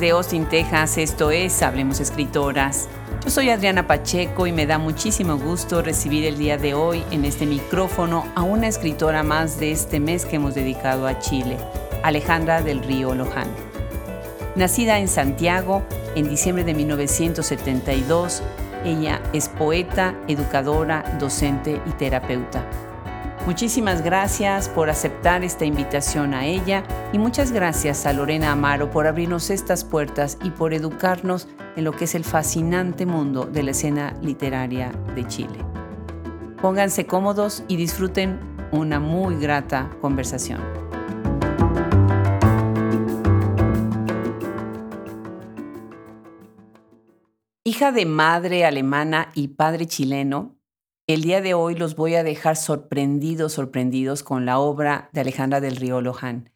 Desde Austin, Texas, esto es Hablemos Escritoras. Yo soy Adriana Pacheco y me da muchísimo gusto recibir el día de hoy en este micrófono a una escritora más de este mes que hemos dedicado a Chile, Alejandra del Río Loján. Nacida en Santiago en diciembre de 1972, ella es poeta, educadora, docente y terapeuta. Muchísimas gracias por aceptar esta invitación a ella y muchas gracias a Lorena Amaro por abrirnos estas puertas y por educarnos en lo que es el fascinante mundo de la escena literaria de Chile. Pónganse cómodos y disfruten una muy grata conversación. Hija de madre alemana y padre chileno, el día de hoy los voy a dejar sorprendidos, sorprendidos con la obra de Alejandra del Río Loján.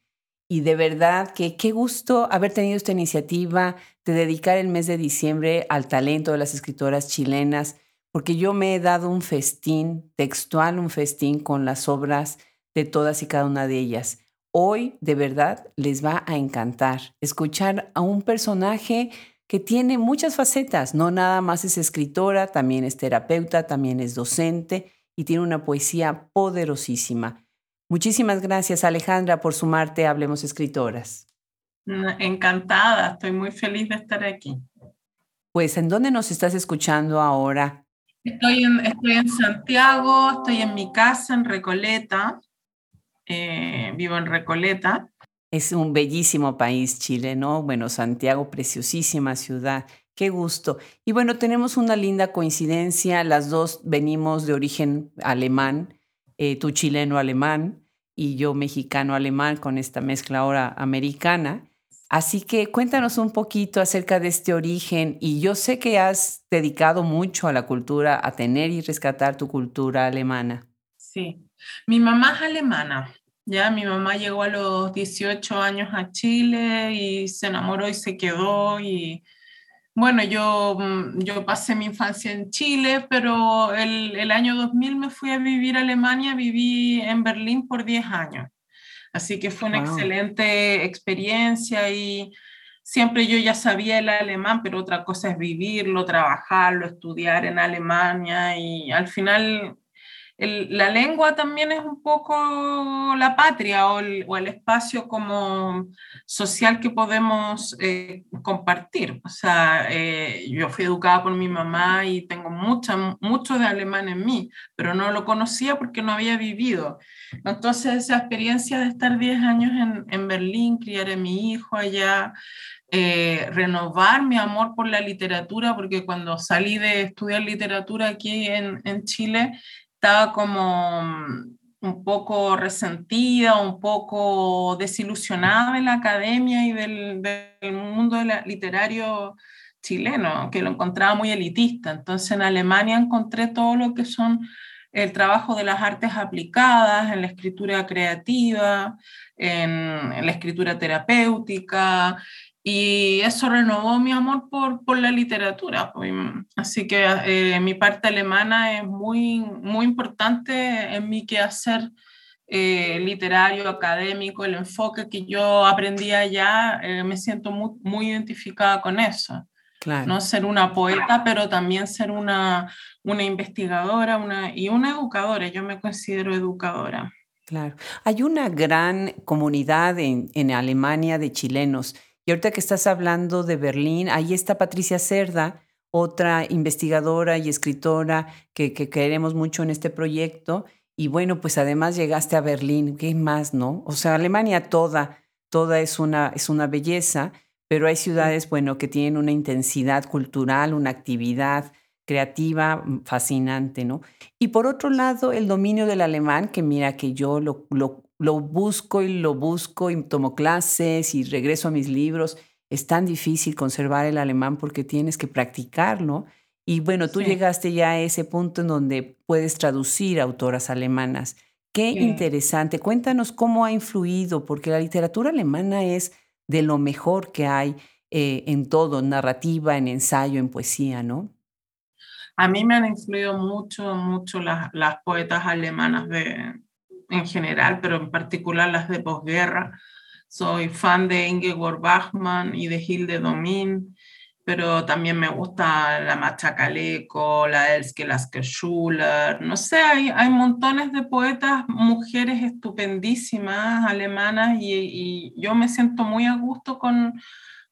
Y de verdad que qué gusto haber tenido esta iniciativa de dedicar el mes de diciembre al talento de las escritoras chilenas, porque yo me he dado un festín, textual un festín con las obras de todas y cada una de ellas. Hoy de verdad les va a encantar escuchar a un personaje que tiene muchas facetas, no nada más es escritora, también es terapeuta, también es docente y tiene una poesía poderosísima. Muchísimas gracias Alejandra por sumarte a Hablemos Escritoras. Encantada, estoy muy feliz de estar aquí. Pues, ¿en dónde nos estás escuchando ahora? Estoy en, estoy en Santiago, estoy en mi casa en Recoleta, eh, vivo en Recoleta. Es un bellísimo país Chile, ¿no? Bueno, Santiago, preciosísima ciudad. Qué gusto. Y bueno, tenemos una linda coincidencia. Las dos venimos de origen alemán, eh, tú chileno alemán y yo mexicano alemán con esta mezcla ahora americana. Así que cuéntanos un poquito acerca de este origen y yo sé que has dedicado mucho a la cultura, a tener y rescatar tu cultura alemana. Sí, mi mamá es alemana, ya mi mamá llegó a los 18 años a Chile y se enamoró y se quedó y bueno, yo, mm, yo pasé mi infancia en Chile, pero el, el año 2000 me fui a vivir a Alemania, viví en Berlín por 10 años. Así que fue una excelente experiencia y siempre yo ya sabía el alemán, pero otra cosa es vivirlo, trabajarlo, estudiar en Alemania y al final la lengua también es un poco la patria o el, espacio como social que podemos eh, compartir. O sea, eh, yo fui educada por mi mamá y tengo mucha, mucho de alemán en mí, pero no lo conocía porque no había vivido. Entonces, esa experiencia de estar 10 años en, en Berlín, criar a mi hijo allá, eh, renovar mi amor por la literatura, porque cuando salí de estudiar literatura aquí en, en Chile, estaba como mm, un poco resentida, un poco desilusionada de la academia y del, mundo literario chileno, que lo encontraba muy elitista. Entonces en Alemania encontré todo lo que son el trabajo de las artes aplicadas, en la escritura creativa, en la escritura terapéutica, y eso renovó mi amor por, por la literatura. Pues, así que eh, mi parte alemana es muy, muy importante en mi quehacer eh, literario, académico, el enfoque que yo aprendí allá, eh, me siento muy, muy, identificada con eso. Claro. No ser una poeta, pero también ser una, una investigadora una, y una educadora. Yo me considero educadora. Claro. Hay una gran comunidad en, en Alemania de chilenos y ahorita que estás hablando de Berlín, ahí está Patricia Cerda, otra investigadora y escritora que, queremos mucho en este proyecto. Y bueno, pues además llegaste a Berlín, ¿qué más, no? O sea, Alemania toda, toda es una, es una belleza, pero hay ciudades, bueno, que tienen una intensidad cultural, una actividad creativa mm, fascinante, ¿no? Y por otro lado, el dominio del alemán, que mira que yo lo, lo lo busco y lo busco y tomo clases y regreso a mis libros. Es tan difícil conservar el alemán porque tienes que practicarlo. Y bueno, tú llegaste ya a ese punto en donde puedes traducir autoras alemanas. Qué interesante. Cuéntanos cómo ha influido, porque la literatura alemana es de lo mejor que hay eh, en todo, narrativa, en ensayo, en poesía, ¿no? A mí me han influido mucho, mucho las, las poetas alemanas de, en general, pero en particular las de posguerra, soy fan de Ingeborg Bachmann y de Hilde Domin, pero también me gusta la Machacaleco, la Elske Lasker Schuller, no sé, hay, hay montones de poetas, mujeres estupendísimas, alemanas, y, y yo me siento muy a gusto con,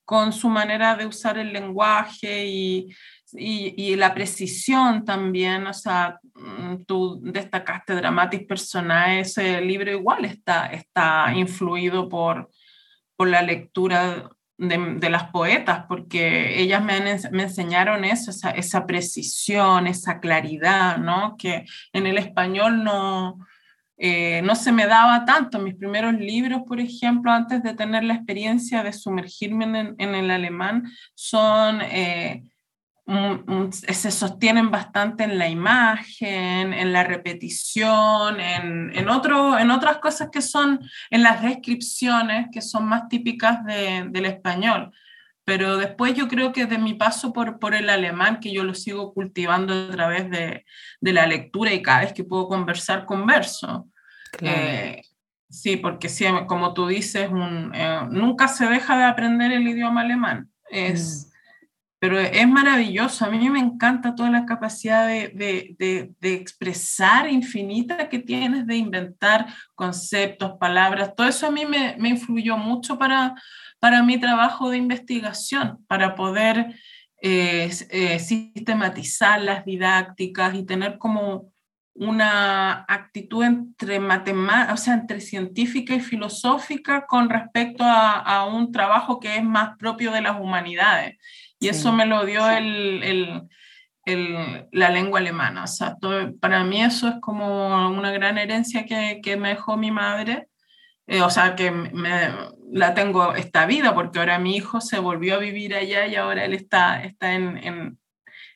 con su manera de usar el lenguaje y, y, la precisión también, o sea, mm, tú destacaste Dramatis Personae, ese libro igual está, está influido por, por la lectura de, de, las poetas, porque ellas me, me enseñaron eso, esa, esa, precisión, esa claridad, ¿no? Que en el español no, eh, no se me daba tanto. Mis primeros libros, por ejemplo, antes de tener la experiencia de sumergirme en, en el alemán, son... Eh, se sostienen bastante en la imagen, en la repetición, en, en, otro, en otras cosas que son en las descripciones, que son más típicas de, del español. Pero después yo creo que de mi paso por, por el alemán, que yo lo sigo cultivando a través de, de la lectura y cada vez que puedo conversar, converso. Eh, sí, porque sí, como tú dices, un, eh, nunca se deja de aprender el idioma alemán. Es, mm pero es maravilloso. A mí me encanta toda la capacidad de, de, expresar infinita que tienes, de inventar conceptos, palabras. Todo eso a mí me, me influyó mucho para, para mi trabajo de investigación, para poder eh, eh, sistematizar las didácticas y tener como una actitud entre o sea, entre científica y filosófica con respecto a, a, un trabajo que es más propio de las humanidades. Y eso me lo dio el, el, el, la lengua alemana. O sea, para mí eso es como una gran herencia que, que me dejó mi madre. Eh, o sea, que me, la tengo esta vida, porque ahora mi hijo se volvió a vivir allá y ahora él está, está en, en,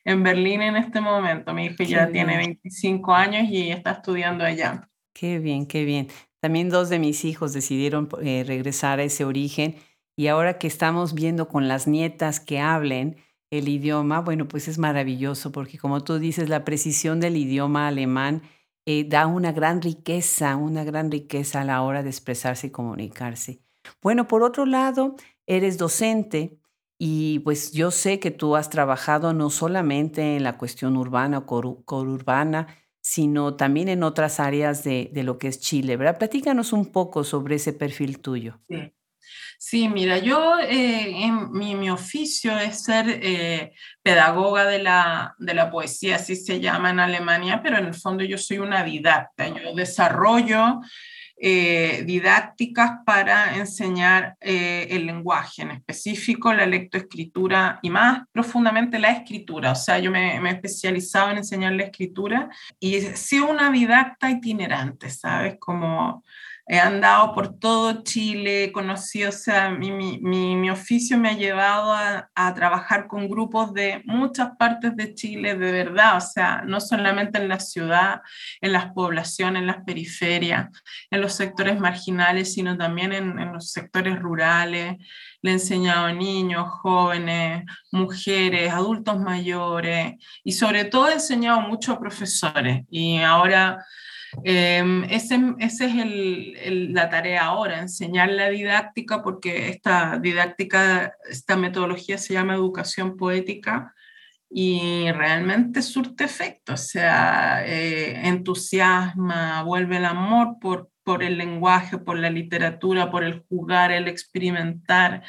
en Berlín en este momento. Mi hijo ya tiene 25 años y está estudiando allá. Qué bien, qué bien. También dos de mis hijos decidieron eh, regresar a ese origen y ahora que estamos viendo con las nietas que hablen el idioma, bueno, pues es maravilloso porque como tú dices, la precisión del idioma alemán eh, da una gran riqueza, una gran riqueza a la hora de expresarse y comunicarse. Bueno, por otro lado, eres docente y pues yo sé que tú has trabajado no solamente en la cuestión urbana o corurbana, sino también en otras áreas de, de, lo que es Chile, ¿verdad? Platícanos un poco sobre ese perfil tuyo. Sí. Sí, mira, yo eh, en mi, mi, oficio es ser eh, pedagoga de la, de la poesía, así se llama en Alemania, pero en el fondo yo soy una didacta, yo desarrollo eh, didácticas para enseñar el lenguaje, en específico la lectoescritura y más profundamente la escritura. O sea, yo me, me he especializado en enseñar la escritura y he sido una didacta itinerante, ¿sabes? Como he andado por todo Chile, conocí, o sea, mi, mi, mi, oficio me ha llevado a, a, trabajar con grupos de muchas partes de Chile, de verdad, o sea, no solamente en la ciudad, en las poblaciones, en las periferias, en los sectores marginales, sino también en, en los sectores rurales. Le he enseñado a niños, jóvenes, mujeres, adultos mayores y sobre todo he enseñado mucho a profesores y ahora eh, ese, ese, es el, la tarea ahora, enseñar la didáctica, porque esta didáctica, esta metodología se llama educación poética y realmente surte efecto, o sea, eh, entusiasma, vuelve el amor por, por el lenguaje, por la literatura, por el jugar, el experimentar.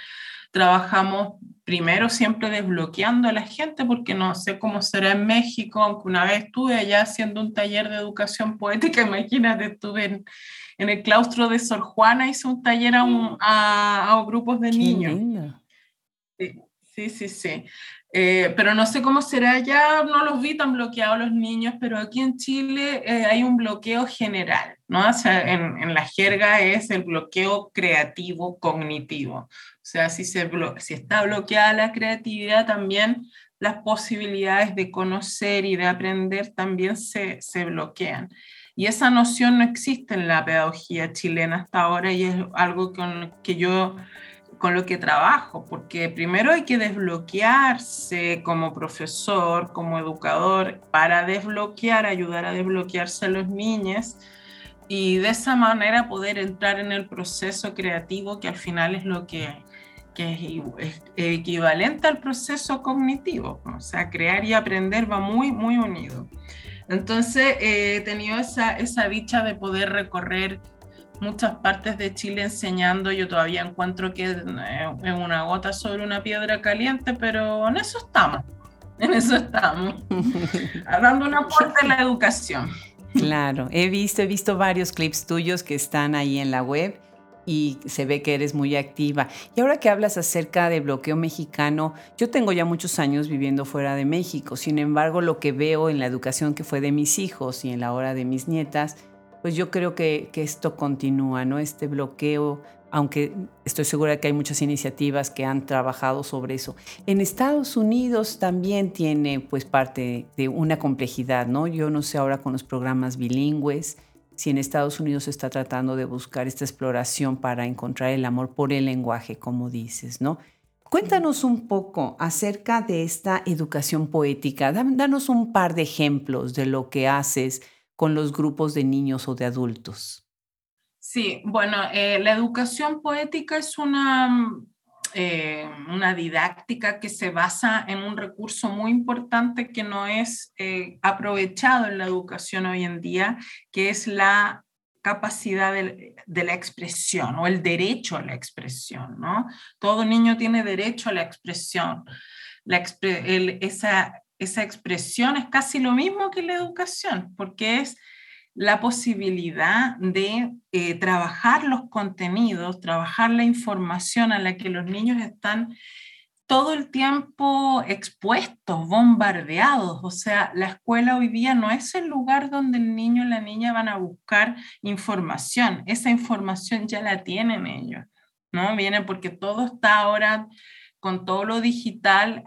Trabajamos primero siempre desbloqueando a la gente, porque no sé cómo será en México, aunque una vez estuve allá haciendo un taller de educación poética, imagínate, estuve en, en el claustro de Sor Juana, hice un taller a, un, a, a grupos de niños. Sí, sí, sí. sí. Eh, pero no sé cómo será allá, no los vi tan bloqueados los niños, pero aquí en Chile eh, hay un bloqueo general, ¿no? O sea, en, en, la jerga es el bloqueo creativo cognitivo. Sea, si, se si está bloqueada la creatividad, también las posibilidades de conocer y de aprender también se, se bloquean. Y esa noción no existe en la pedagogía chilena hasta ahora y es algo con que yo con lo que trabajo, porque primero hay que desbloquearse como profesor, como educador, para desbloquear, ayudar a desbloquearse a los niños y de esa manera poder entrar en el proceso creativo que al final es lo que, que es, equivalente al proceso cognitivo. O sea, crear y aprender va muy, muy unido. Entonces, eh, he tenido esa, esa dicha de poder recorrer muchas partes de Chile enseñando. Yo todavía encuentro que es una gota sobre una piedra caliente, pero en eso estamos. En eso estamos. dando una puerta a la educación. Claro, he visto, he visto varios clips tuyos que están ahí en la web y se ve que eres muy activa. Y ahora que hablas acerca de bloqueo mexicano, yo tengo ya muchos años viviendo fuera de México, sin embargo lo que veo en la educación que fue de mis hijos y en la hora de mis nietas, pues yo creo que, que esto continúa, ¿no? Este bloqueo aunque estoy segura de que hay muchas iniciativas que han trabajado sobre eso. En Estados Unidos también tiene pues parte de una complejidad, ¿no? Yo no sé ahora con los programas bilingües si en Estados Unidos se está tratando de buscar esta exploración para encontrar el amor por el lenguaje, como dices, ¿no? Cuéntanos un poco acerca de esta educación poética. Danos un par de ejemplos de lo que haces con los grupos de niños o de adultos. Sí, bueno, eh, la educación poética es una, eh, una didáctica que se basa en un recurso muy importante que no es eh, aprovechado en la educación hoy en día, que es la capacidad de, la expresión o el derecho a la expresión, ¿no? Todo niño tiene derecho a la expresión. La esa, esa expresión es casi lo mismo que la educación, porque es la posibilidad de eh, trabajar los contenidos, trabajar la información a la que los niños están todo el tiempo expuestos, bombardeados. O sea, la escuela hoy día no es el lugar donde el niño y la niña van a buscar información. Esa información ya la tienen ellos, ¿no? Viene porque todo está ahora con todo lo digital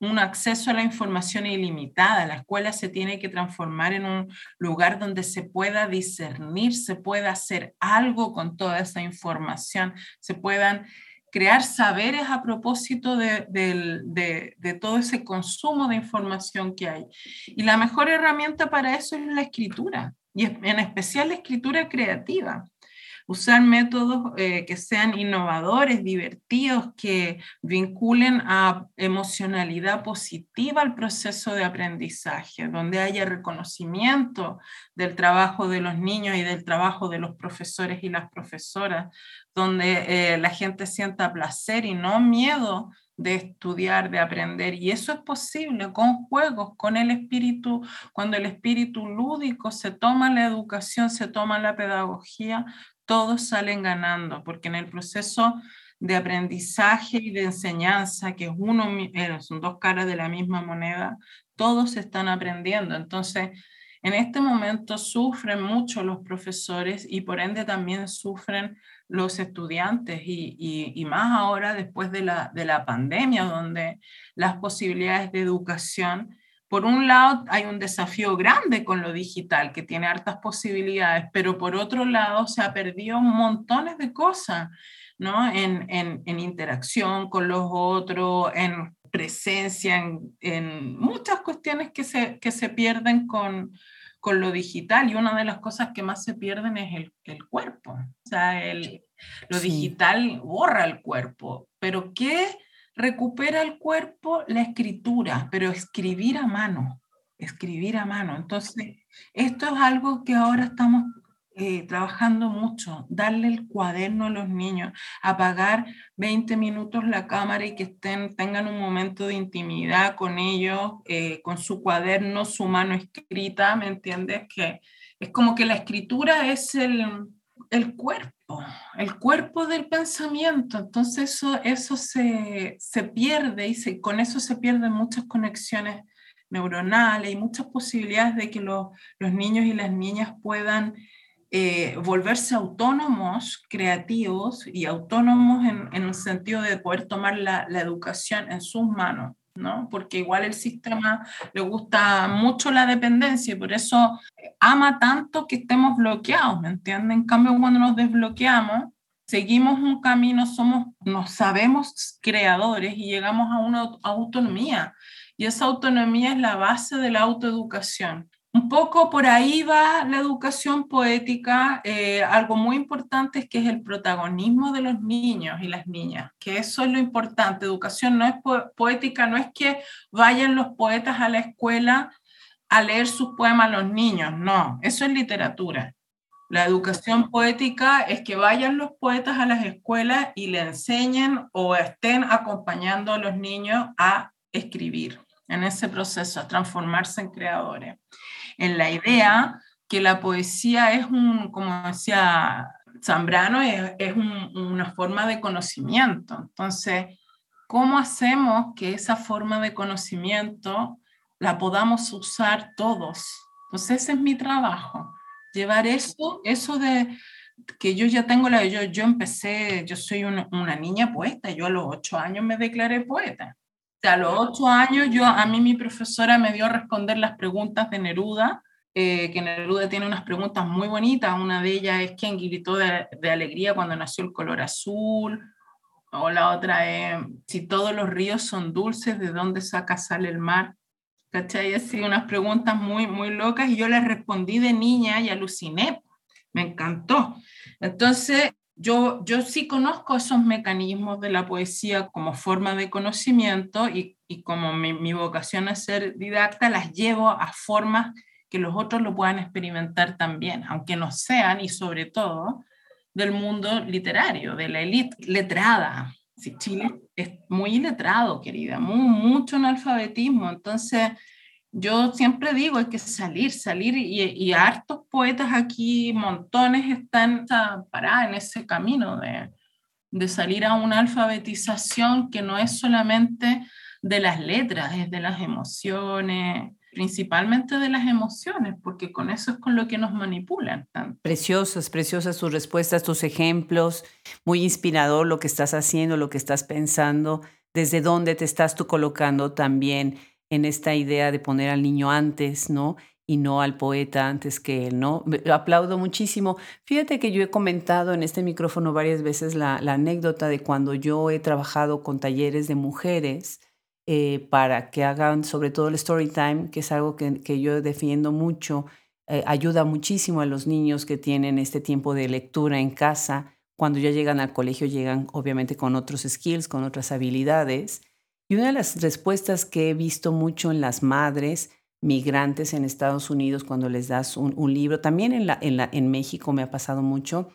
un acceso a la información ilimitada. La escuela se tiene que transformar en un lugar donde se pueda discernir, se pueda hacer algo con toda esa información, se puedan crear saberes a propósito de, de, todo ese consumo de información que hay. Y la mejor herramienta para eso es la escritura, y en especial la escritura creativa usar métodos eh, que sean innovadores, divertidos, que vinculen a emocionalidad positiva al proceso de aprendizaje, donde haya reconocimiento del trabajo de los niños y del trabajo de los profesores y las profesoras, donde eh, la gente sienta placer y no miedo de estudiar, de aprender. Y eso es posible con juegos, con el espíritu, cuando el espíritu lúdico se toma la educación, se toma la pedagogía, todos salen ganando, porque en el proceso de aprendizaje y de enseñanza, que es uno, eh, son dos caras de la misma moneda, todos están aprendiendo. Entonces, en este momento sufren mucho los profesores y por ende también sufren los estudiantes y, y, más ahora después de la, de la pandemia, donde las posibilidades de educación por un lado hay un desafío grande con lo digital, que tiene hartas posibilidades, pero por otro lado se ha perdido montones de cosas, ¿no? En, en, interacción con los otros, en presencia, en, en muchas cuestiones que se, que se pierden con, con, lo digital. Y una de las cosas que más se pierden es el, el cuerpo. O sea, el, lo digital borra el cuerpo. Pero ¿qué? Recupera el cuerpo la escritura, pero escribir a mano, escribir a mano. Entonces, esto es algo que ahora estamos eh, trabajando mucho, darle el cuaderno a los niños, apagar 20 minutos la cámara y que estén, tengan un momento de intimidad con ellos, eh, con su cuaderno, su mano escrita, ¿me entiendes? Que es como que la escritura es el, el cuerpo, el cuerpo del pensamiento. Entonces eso, eso se, se pierde y se, con eso se pierden muchas conexiones neuronales y muchas posibilidades de que los niños y las niñas puedan eh, volverse autónomos, creativos y autónomos en, en, el sentido de poder tomar la, la educación en sus manos. ¿No? Porque igual el sistema le gusta mucho la dependencia y por eso ama tanto que estemos bloqueados, ¿me entienden? En cambio, cuando nos desbloqueamos, seguimos un camino, somos, nos sabemos creadores y llegamos a una autonomía. Y esa autonomía es la base de la autoeducación. Un poco por ahí va la educación poética. Eh, algo muy importante es que es el protagonismo de los niños y las niñas, que eso es lo importante. Educación no es poética, no es que vayan los poetas a la escuela a leer sus poemas a los niños, no, eso es literatura. La educación poética es que vayan los poetas a las escuelas y le enseñen o estén acompañando a los niños a escribir en ese proceso, a transformarse en creadores en la idea que la poesía es un, como decía Zambrano, es, una forma de conocimiento. Entonces, ¿cómo hacemos que esa forma de conocimiento la podamos usar todos? Entonces, ese es mi trabajo, llevar eso, eso de que yo ya tengo la, yo, yo empecé, yo soy una, una niña poeta, yo a los ocho años me declaré poeta a los ocho años, yo, a mí mi profesora me dio a responder las preguntas de Neruda, eh, que Neruda tiene unas preguntas muy bonitas. Una de ellas es quién gritó de, alegría cuando nació el color azul. O la otra es si todos los ríos son dulces, ¿de dónde saca sal el mar? ¿Cachai? Así unas preguntas muy, muy locas y yo les respondí de niña y aluciné. Me encantó. Entonces, yo, yo sí conozco esos mecanismos de la poesía como forma de conocimiento y, y como mi, mi, vocación es ser didacta, las llevo a formas que los otros lo puedan experimentar también, aunque no sean y sobre todo del mundo literario, de la élite letrada. Si Chile es muy letrado, querida, muy, mucho analfabetismo, entonces yo siempre digo, hay que salir, salir y, y hartos poetas aquí, montones están parados en ese camino de, de salir a una alfabetización que no es solamente de las letras, es de las emociones, principalmente de las emociones, porque con eso es con lo que nos manipulan. Preciosas, preciosas tus respuestas, tus ejemplos, muy inspirador lo que estás haciendo, lo que estás pensando, desde dónde te estás tú colocando también en esta idea de poner al niño antes, ¿no? Y no al poeta antes que él, ¿no? Aplaudo muchísimo. Fíjate que yo he comentado en este micrófono varias veces la, anécdota de cuando yo he trabajado con talleres de mujeres eh, para que hagan sobre todo el story time, que es algo que, que yo defiendo mucho, eh, ayuda muchísimo a los niños que tienen este tiempo de lectura en casa. Cuando ya llegan al colegio llegan obviamente con otros skills, con otras habilidades y una de las respuestas que he visto mucho en las madres migrantes en Estados Unidos cuando les das un, libro, también en, en México me ha pasado mucho,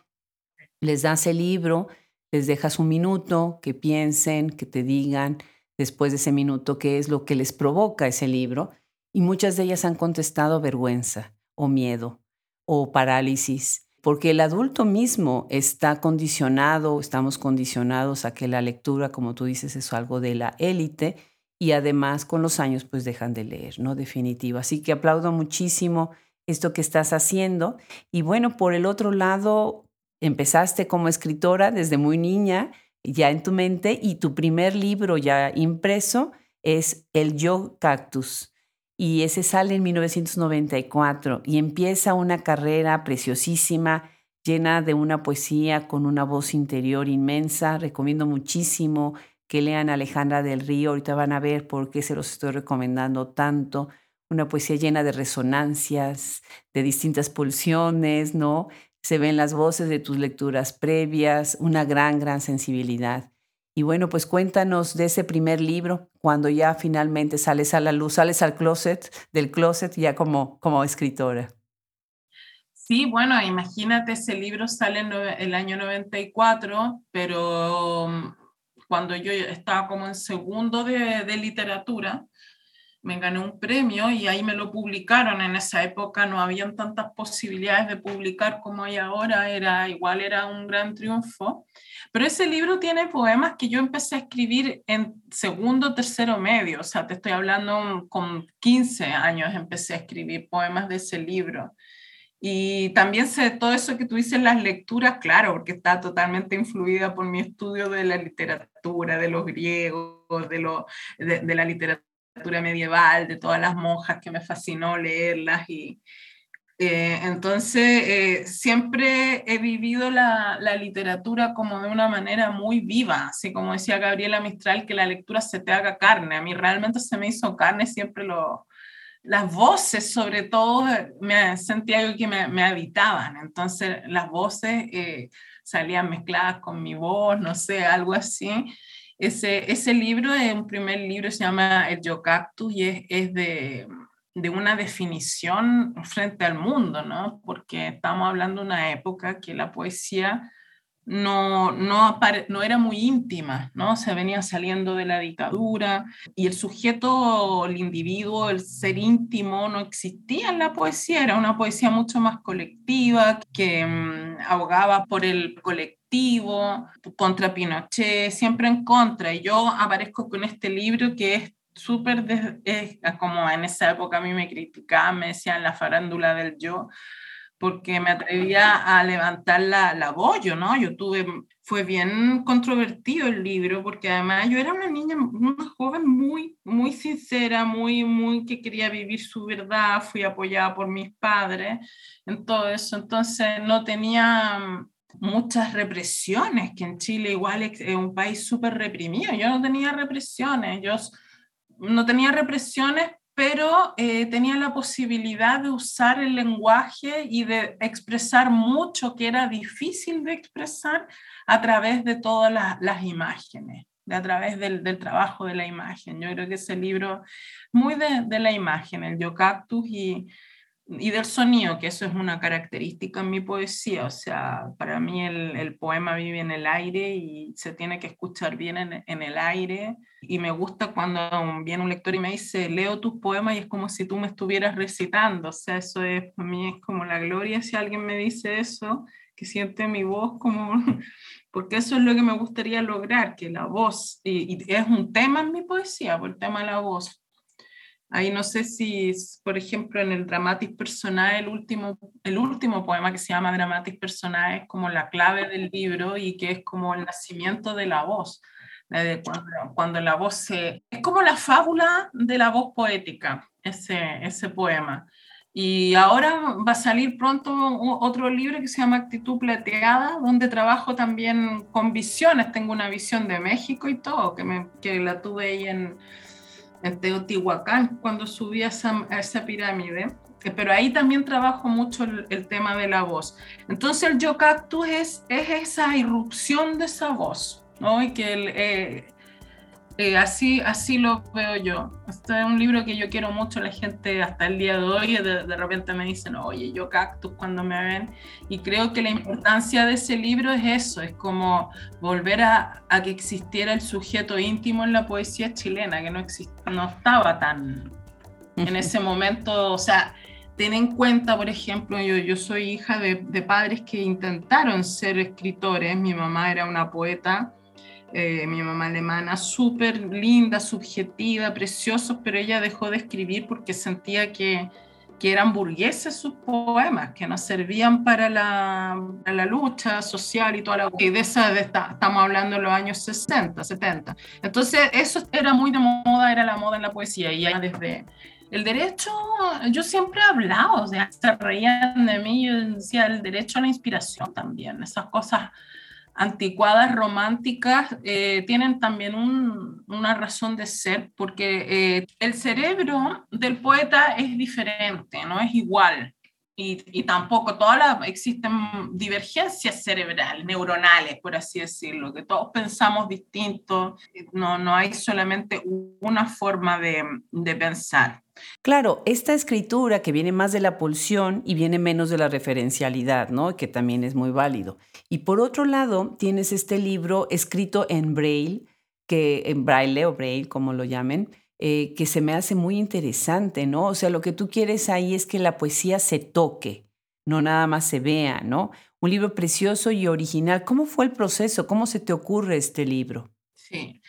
les das el libro, les dejas un minuto, que piensen, que te digan después de ese minuto qué es lo que les provoca ese libro. Y muchas de ellas han contestado vergüenza o miedo o parálisis porque el adulto mismo está condicionado, estamos condicionados a que la lectura, como tú dices, es algo de la élite y además con los años pues dejan de leer, ¿no? Definitivo. Así que aplaudo muchísimo esto que estás haciendo. Y bueno, por el otro lado, empezaste como escritora desde muy niña, ya en tu mente, y tu primer libro ya impreso es El Yo Cactus y ese sale en 1994 y empieza una carrera preciosísima, llena de una poesía con una voz interior inmensa. Recomiendo muchísimo que lean Alejandra del Río, ahorita van a ver por qué se los estoy recomendando tanto. Una poesía llena de resonancias, de distintas pulsiones, ¿no? Se ven las voces de tus lecturas previas, una gran, gran sensibilidad. Y bueno, pues cuéntanos de ese primer libro, cuando ya finalmente sales a la luz, sales al closet, del closet ya como, como escritora. Sí, bueno, imagínate, ese libro sale en el año 94, pero mm, cuando yo estaba como en segundo de, de literatura, me gané un premio y ahí me lo publicaron. En esa época no habían tantas posibilidades de publicar como hay ahora, era igual era un gran triunfo. Pero ese libro tiene poemas que yo empecé a escribir en segundo, tercero medio, o sea, te estoy hablando con 15 años empecé a escribir poemas de ese libro. Y también sé todo eso que tú dices, las lecturas, claro, porque está totalmente influida por mi estudio de la literatura, de los griegos, de, lo, de, de la literatura medieval, de todas las monjas que me fascinó leerlas y eh, entonces eh, siempre he vivido la, la, literatura como de una manera muy viva, así como decía Gabriela Mistral, que la lectura se te haga carne. A mí realmente se me hizo carne siempre lo, las voces, sobre todo, me sentía yo que me, habitaban. Entonces, las voces eh, salían mezcladas con mi voz, no sé, algo así. Ese, ese libro es un primer libro, se llama El Yo Cactus y es, es de, de, una definición frente al mundo, ¿no? Porque estamos hablando de una época que la poesía no, no, era muy íntima, ¿no? Se venía saliendo de la dictadura y el sujeto, el individuo, el ser íntimo no existía en la poesía, era una poesía mucho más colectiva que mm, abogaba por el colectivo, contra Pinochet, siempre en contra. Y yo aparezco con este libro que es súper, como en esa época a mí me criticaban, me decían la farándula del yo, porque me atrevía a levantar la, la voz, ¿no? Yo tuve, fue bien controvertido el libro, porque además yo era una niña, una joven muy, muy sincera, muy, muy que quería vivir su verdad, fui apoyada por mis padres en todo eso, entonces no tenía muchas represiones, que en Chile igual es un país súper reprimido, yo no tenía represiones, yo no tenía represiones, pero eh, tenía la posibilidad de usar el lenguaje y de expresar mucho que era difícil de expresar a través de todas las, imágenes, de, a través del, trabajo de la imagen. Yo creo que ese libro, muy de, de la imagen, el Yo Cactus y y del sonido, que eso es una característica en mi poesía, o sea, para mí el, el poema vive en el aire y se tiene que escuchar bien en, en, el aire, y me gusta cuando viene un lector y me dice, leo tus poemas y es como si tú me estuvieras recitando, o sea, eso es, para mí es como la gloria si alguien me dice eso, que siente mi voz como, porque eso es lo que me gustaría lograr, que la voz, y, y es un tema en mi poesía, por el tema de la voz, Ahí no sé si, por ejemplo, en el Dramatis Personae, el último, el último poema que se llama Dramatis Personae es como la clave del libro y que es como el nacimiento de la voz. De cuando, cuando, la voz se... Es como la fábula de la voz poética, ese, ese poema. Y ahora va a salir pronto otro libro que se llama Actitud Plateada, donde trabajo también con visiones. Tengo una visión de México y todo, que, me, que la tuve ahí en, en Teotihuacán cuando subí a esa, pirámide, eh, pero ahí también trabajo mucho el, tema de la voz. Entonces el yo cactus es, es esa irrupción de esa voz, ¿no? Y que el, eh, eh, así, así lo veo yo. Este es un libro que yo quiero mucho, la gente hasta el día de hoy de, de, repente me dicen, oye, yo cactus cuando me ven. Y creo que la importancia de ese libro es eso, es como volver a, a que existiera el sujeto íntimo en la poesía chilena, que no, exist, no estaba tan en ese momento, o sea, ten en cuenta, por ejemplo, yo, yo soy hija de, de padres que intentaron ser escritores, mi mamá era una poeta eh, mi mamá alemana, súper linda, subjetiva, preciosos, pero ella dejó de escribir porque sentía que, que eran burgueses sus poemas, que no servían para la, la lucha social y toda la... Y de esa, de esta, estamos hablando de los años 60, 70. Entonces, eso era muy de moda, era la moda en la poesía, y ya desde... El derecho, yo siempre he hablado, o sea, se reían de mí, yo decía el derecho a la inspiración también, esas cosas anticuadas románticas eh, tienen también una razón de ser, porque eh, el cerebro del poeta es diferente, no es igual. Y, tampoco todas existen divergencias cerebrales, neuronales, por así decirlo, que todos pensamos distinto, no, no hay solamente una forma de, de pensar. Claro, esta escritura que viene más de la pulsión y viene menos de la referencialidad, ¿no? Que también es muy válido. Y por otro lado, tienes este libro escrito en braille, que en braille o braille, como lo llamen, eh, que se me hace muy interesante, ¿no? O sea, lo que tú quieres ahí es que la poesía se toque, no nada más se vea, ¿no? Un libro precioso y original. ¿Cómo fue el proceso? ¿Cómo se te ocurre este libro? Sí.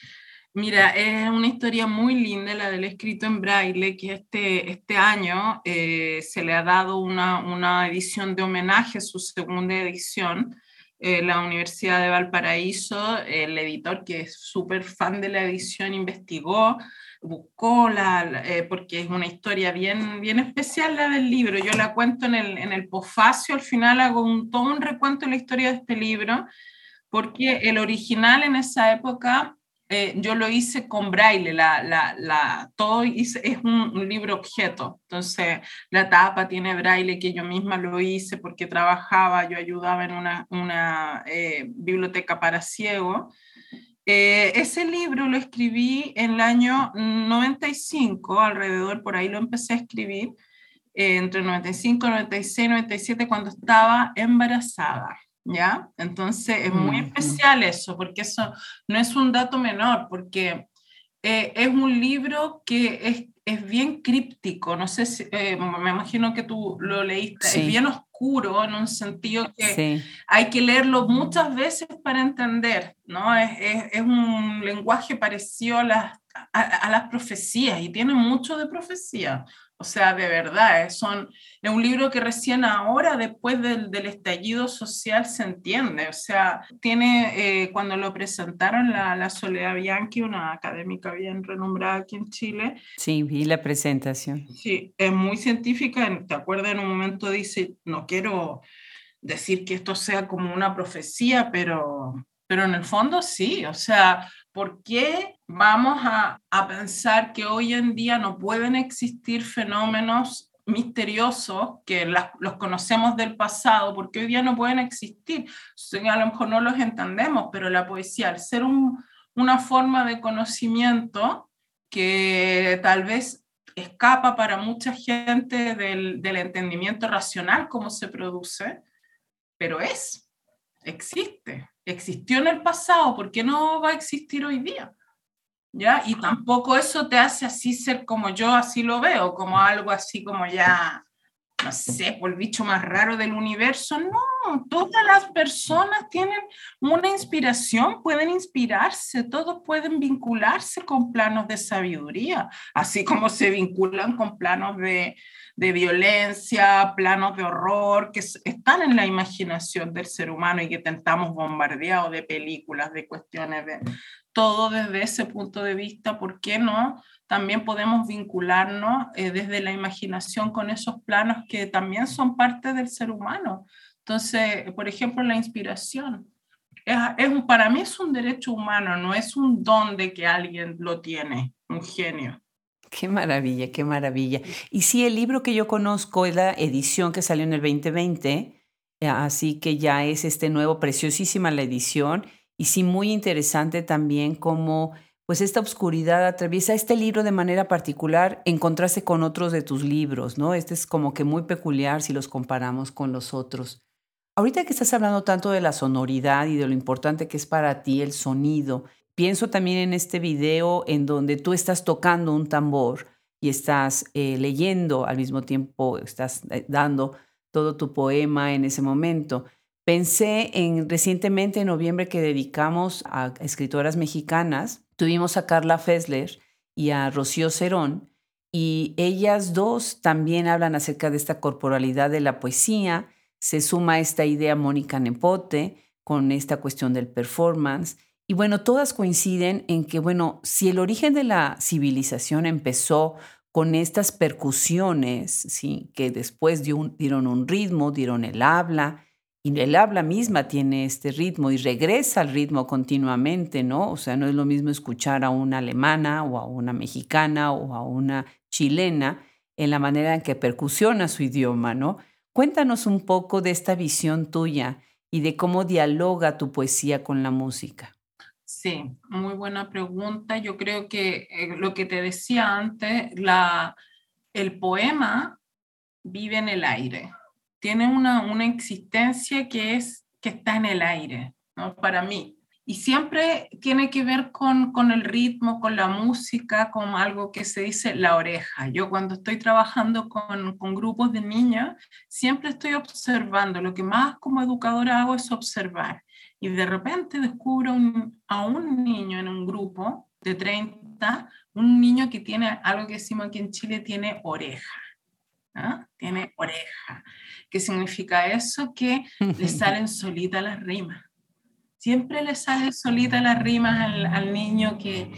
Mira, es una historia muy linda la del escrito en braille, que este, este año eh, se le ha dado una, una, edición de homenaje, su segunda edición. Eh, la Universidad de Valparaíso, el editor que es súper fan de la edición, investigó, buscó, la, eh, porque es una historia bien, bien especial la del libro. Yo la cuento en el, en el posfacio, al final hago un, todo un recuento de la historia de este libro, porque el original en esa época eh, yo lo hice con braille, la, la, la todo es un, libro objeto, entonces la tapa tiene braille que yo misma lo hice porque trabajaba, yo ayudaba en una, una eh, biblioteca para ciegos. Eh, ese libro lo escribí en el año 95, alrededor, por ahí lo empecé a escribir, entre 95, 96, 97, cuando estaba embarazada. ¿Ya? Entonces es muy especial eso, porque eso no es un dato menor, porque eh, es un libro que es, es, bien críptico, no sé si, eh, me imagino que tú lo leíste, es bien oscuro en un sentido que hay que leerlo muchas veces para entender, ¿no? Es, es, es un lenguaje parecido a las, a, a las profecías y tiene mucho de profecía. O sea, de verdad, es, son, es un libro que recién ahora, después del, del estallido social, se entiende. O sea, tiene, eh, cuando lo presentaron, la, la, Soledad Bianchi, una académica bien renombrada aquí en Chile. Sí, vi la presentación. Sí, es muy científica. ¿Te acuerdas? En un momento dice, no quiero decir que esto sea como una profecía, pero, pero en el fondo sí. O sea, ¿por qué vamos a, pensar que hoy en día no pueden existir fenómenos misteriosos que los conocemos del pasado, porque hoy día no pueden existir. A lo mejor no los entendemos, pero la poesía, al ser una forma de conocimiento que tal vez escapa para mucha gente del, del entendimiento racional, cómo se produce, pero es, existe, existió en el pasado, ¿por qué no va a existir hoy día? ¿ya? Y tampoco eso te hace así ser como yo así lo veo, como algo así como ya, no sé, por el bicho más raro del universo. No, todas las personas tienen una inspiración, pueden inspirarse, todos pueden vincularse con planos de sabiduría, así como se vinculan con planos de, de violencia, planos de horror, que están en la imaginación del ser humano y que tentamos bombardeado de películas, de cuestiones de todo desde ese punto de vista, ¿por qué no? También podemos vincularnos eh, desde la imaginación con esos planos que también son parte del ser humano. Entonces, por ejemplo, la inspiración. Es, es para mí es un derecho humano, no es un don de que alguien lo tiene, un genio. Qué maravilla, qué maravilla. Y sí, el libro que yo conozco es la edición que salió en el 2020, eh, así que ya es este nuevo, preciosísima la edición y sí, muy interesante también cómo pues esta oscuridad atraviesa este libro de manera particular en contraste con otros de tus libros, ¿no? Este es como que muy peculiar si los comparamos con los otros. Ahorita que estás hablando tanto de la sonoridad y de lo importante que es para ti el sonido, pienso también en este video en donde tú estás tocando un tambor y estás eh, leyendo al mismo tiempo, estás eh, dando todo tu poema en ese momento. Pensé en recientemente en noviembre que dedicamos a escritoras mexicanas. Tuvimos a Carla Fessler y a Rocío Cerón y ellas dos también hablan acerca de esta corporalidad de la poesía. Se suma esta idea Mónica Nepote con esta cuestión del performance. Y bueno, todas coinciden en que, bueno, si el origen de la civilización empezó con estas percusiones, ¿sí? que después dieron un ritmo, dieron el habla, y el habla misma tiene este ritmo y regresa al ritmo continuamente, ¿no? O sea, no es lo mismo escuchar a una alemana o a una mexicana o a una chilena en la manera en que percusiona su idioma, ¿no? Cuéntanos un poco de esta visión tuya y de cómo dialoga tu poesía con la música. Sí, muy buena pregunta. Yo creo que eh, lo que te decía antes, la, el poema vive en el aire tiene una, una existencia que, es, que está en el aire, ¿no? para mí. Y siempre tiene que ver con, con el ritmo, con la música, con algo que se dice la oreja. Yo cuando estoy trabajando con, con grupos de niñas, siempre estoy observando. Lo que más como educadora hago es observar. Y de repente descubro a un niño en un grupo de 30, un niño que tiene algo que decimos aquí en Chile, tiene oreja. ¿Ah? Tiene oreja. ¿Qué significa eso? Que le salen solitas las rimas. Siempre le salen solitas las rimas al, niño que,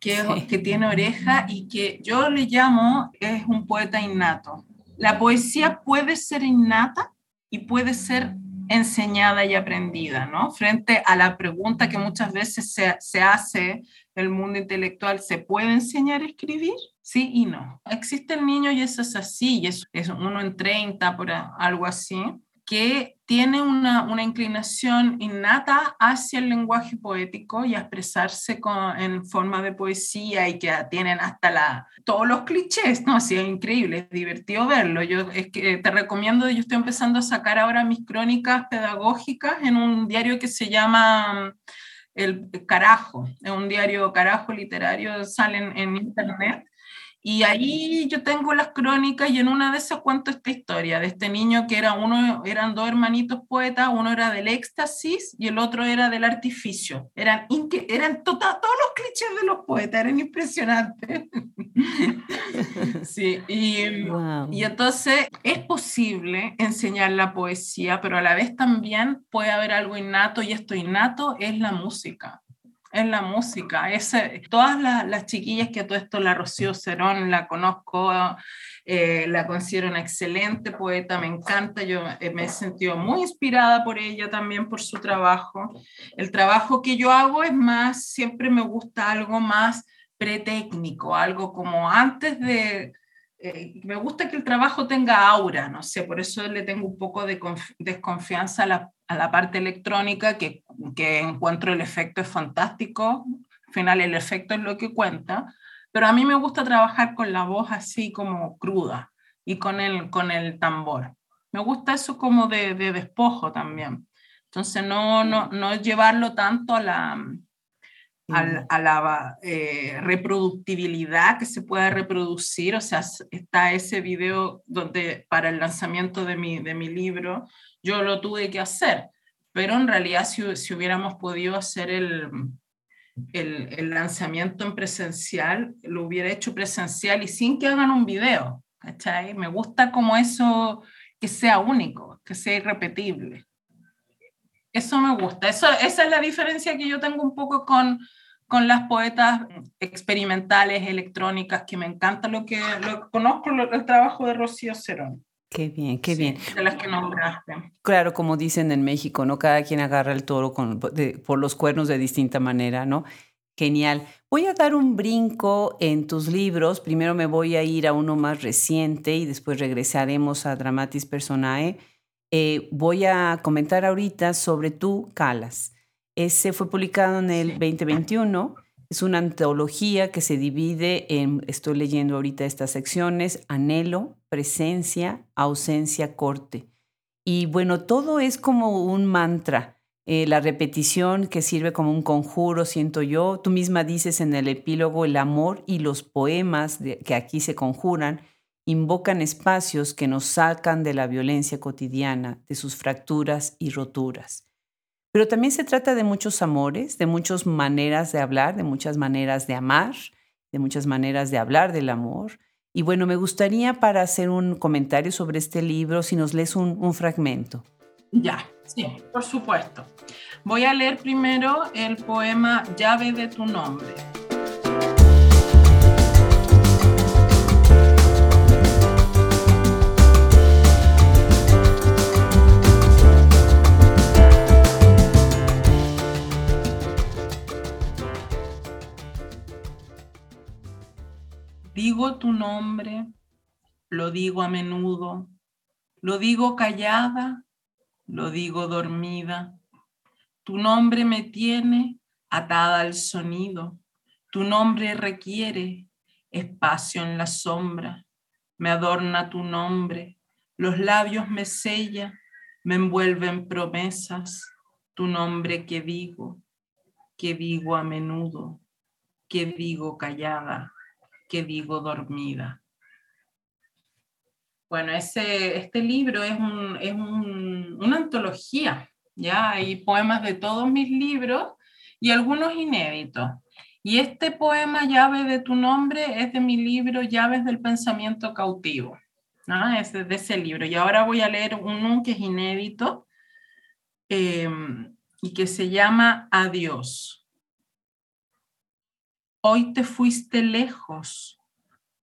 que, que tiene oreja y que yo le llamo es un poeta innato. La poesía puede ser innata y puede ser enseñada y aprendida, ¿no? Frente a la pregunta que muchas veces se, se hace el mundo intelectual, ¿se puede enseñar a escribir? Sí y no. Existen niños y eso es así, es uno en 30, por algo así, que tiene una, una, inclinación innata hacia el lenguaje poético y a expresarse con, en forma de poesía y que tienen hasta la, todos los clichés, ¿no? Así es increíble, es divertido verlo. Yo es que te recomiendo, yo estoy empezando a sacar ahora mis crónicas pedagógicas en un diario que se llama El Carajo, es un diario carajo literario, salen en internet y ahí yo tengo las crónicas y en una de esas cuento esta historia de este niño que era uno, eran dos hermanitos poetas, uno era del éxtasis y el otro era del artificio. Eran, eran todos los clichés de los poetas, eran impresionantes. sí, y, y entonces es posible enseñar la poesía, pero a la vez también puede haber algo innato y esto innato es la música en la música. Ese, todas las, chiquillas que a todo esto, la Rocío Cerón, la conozco, eh, la considero una excelente poeta, me encanta, yo eh, me he sentido muy inspirada por ella también, por su trabajo. El trabajo que yo hago es más, siempre me gusta algo más pretécnico, algo como antes de... Eh, me gusta que el trabajo tenga aura, no sé, por eso le tengo un poco de desconfianza a la, a la parte electrónica, que, que encuentro el efecto es fantástico, al final el efecto es lo que cuenta, pero a mí me gusta trabajar con la voz así como cruda y con el, con el tambor. Me gusta eso como de, de despojo también. Entonces, no, no, no llevarlo tanto a la, a, la eh, reproductibilidad que se pueda reproducir. O sea, está ese video donde para el lanzamiento de mi, de mi libro yo lo tuve que hacer, pero en realidad si, si hubiéramos podido hacer el, el, el, lanzamiento en presencial, lo hubiera hecho presencial y sin que hagan un video. ¿cachai? Me gusta como eso que sea único, que sea irrepetible. Eso me gusta. Eso, esa es la diferencia que yo tengo un poco con, con las poetas experimentales, electrónicas, que me encanta lo que lo, conozco, el trabajo de Rocío Cerón. Qué bien, qué bien. De las que nombraste. Claro, como dicen en México, ¿no? Cada quien agarra el toro con, por los cuernos de distinta manera, ¿no? Genial. Voy a dar un brinco en tus libros. Primero me voy a ir a uno más reciente y después regresaremos a Dramatis Personae. Eh, voy a comentar ahorita sobre tú, Calas. Ese fue publicado en el 2021 es una antología que se divide en, estoy leyendo ahorita estas secciones, anhelo, presencia, ausencia, corte. Y bueno, todo es como un mantra, eh, la repetición que sirve como un conjuro, siento yo. Tú misma dices en el epílogo, el amor y los poemas que aquí se conjuran invocan espacios que nos sacan de la violencia cotidiana, de sus fracturas y roturas. Pero también se trata de muchos amores, de muchas maneras de hablar, de muchas maneras de amar, de muchas maneras de hablar del amor. Y bueno, me gustaría para hacer un comentario sobre este libro, si nos lees un, fragmento. Ya, sí, por supuesto. Voy a leer primero el poema Llave de tu nombre. Digo tu nombre, lo digo a menudo, lo digo callada, lo digo dormida. Tu nombre me tiene atada al sonido. Tu nombre requiere espacio en la sombra. Me adorna tu nombre. Los labios me sellan, me envuelven promesas. Tu nombre que digo, que digo a menudo, que digo callada digo dormida. Bueno, ese, este libro es, un, es un, una antología, ¿ya? Hay poemas de todos mis libros y algunos inéditos. Y este poema, Llave de tu nombre, es de mi libro Llaves del Pensamiento Cautivo. ¿no? Es de, ese libro. Y ahora voy a leer uno que es inédito eh, y que se llama Adiós. Hoy te fuiste lejos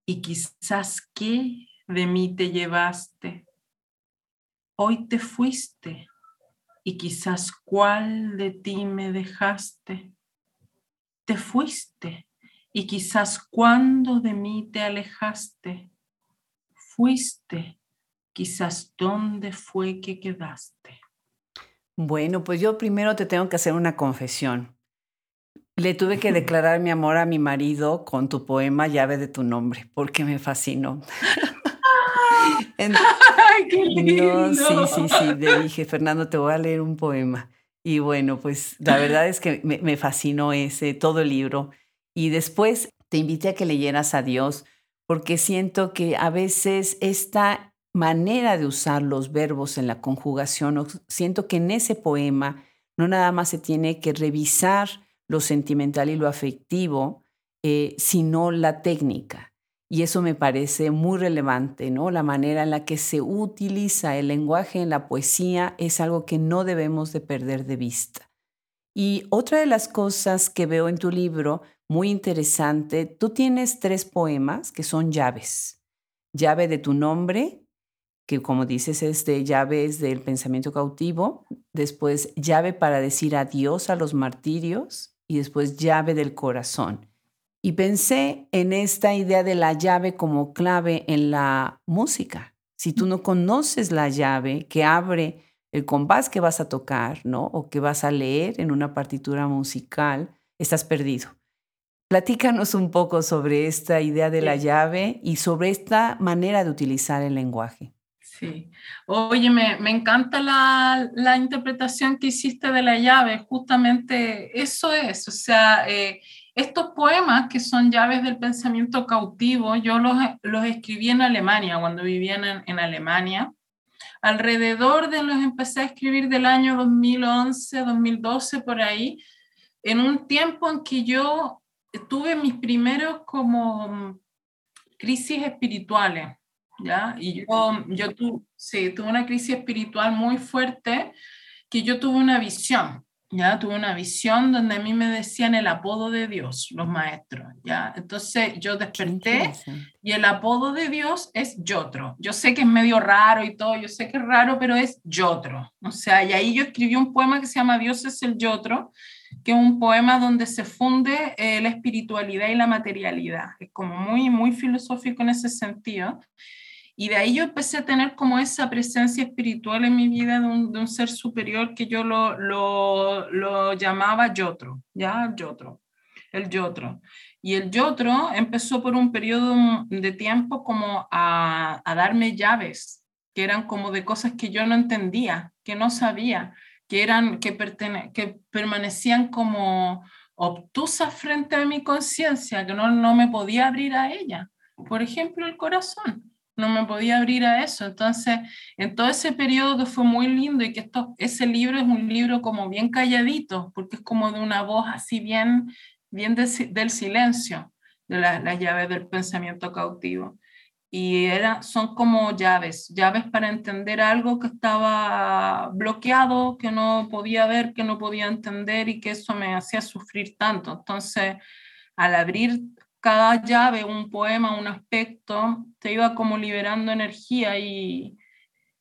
y quizás qué de mí te llevaste. Hoy te fuiste y quizás cuál de ti me dejaste. Te fuiste y quizás cuándo de mí te alejaste. Fuiste, quizás dónde fue que quedaste. Bueno, pues yo primero te tengo que hacer una confesión. Le tuve que declarar mi amor a mi marido con tu poema Llave de tu nombre, porque me fascinó. ¡Ay, qué lindo! sí, sí, sí. Le dije, Fernando, te voy a leer un poema. Y bueno, pues la verdad es que me, me fascinó ese, todo el libro. Y después te invité a que leyeras a Dios, porque siento que a veces esta manera de usar los verbos en la conjugación, siento que en ese poema no nada más se tiene que revisar lo sentimental y lo afectivo, eh, sino la técnica. Y eso me parece muy relevante, ¿no? La manera en la que se utiliza el lenguaje en la poesía es algo que no debemos de perder de vista. Y otra de las cosas que veo en tu libro, muy interesante, tú tienes tres poemas que son llaves. Llave de tu nombre, que como dices es de llaves del pensamiento cautivo, después llave para decir adiós a los martirios y después llave del corazón. Y pensé en esta idea de la llave como clave en la música. Si tú no conoces la llave que abre el compás que vas a tocar, ¿no? O que vas a leer en una partitura musical, estás perdido. Platícanos un poco sobre esta idea de la llave y sobre esta manera de utilizar el lenguaje. Sí. Oye, me, me encanta la, la, interpretación que hiciste de la llave. Justamente eso es. O sea, eh, estos poemas que son llaves del pensamiento cautivo, yo los, los escribí en Alemania, cuando vivía en, en Alemania. Alrededor de los empecé a escribir del año 2011, 2012, por ahí, en un tiempo en que yo tuve mis primeros como crisis espirituales ¿ya? Y yo, yo tuve una crisis espiritual muy fuerte que yo tuve una visión, ¿ya? Tuve una visión donde a mí me decían el apodo de Dios, los maestros, ¿ya? Entonces yo desperté y el apodo de Dios es Yotro. Yo sé que es medio raro y todo, yo sé que es raro, pero es Yotro. O sea, y ahí yo escribí un poema que se llama Dios es el Yotro, que es un poema donde se funde eh, la espiritualidad y la materialidad. Es como muy, muy filosófico en ese sentido. Y de ahí yo empecé a tener como esa presencia espiritual en mi vida de un, de un ser superior que yo lo, lo, lo, llamaba Yotro, ¿ya? Yotro, el Yotro. Y el Yotro empezó por un periodo de tiempo como a, a darme llaves, que eran como de cosas que yo no entendía, que no sabía, que, eran, que, que permanecían como obtusas frente a mi conciencia, que no, no me podía abrir a ella. Por ejemplo, el corazón no me podía abrir a eso. Entonces, en todo ese periodo fue muy lindo y que esto, ese libro es un libro como bien calladito, porque es como de una voz así bien, bien del silencio, de las llaves del pensamiento cautivo. Y era, son como llaves, llaves para entender algo que estaba bloqueado, que no podía ver, que no podía entender y que eso me hacía sufrir tanto. Entonces, al abrir cada llave, un poema, un aspecto, te iba como liberando energía y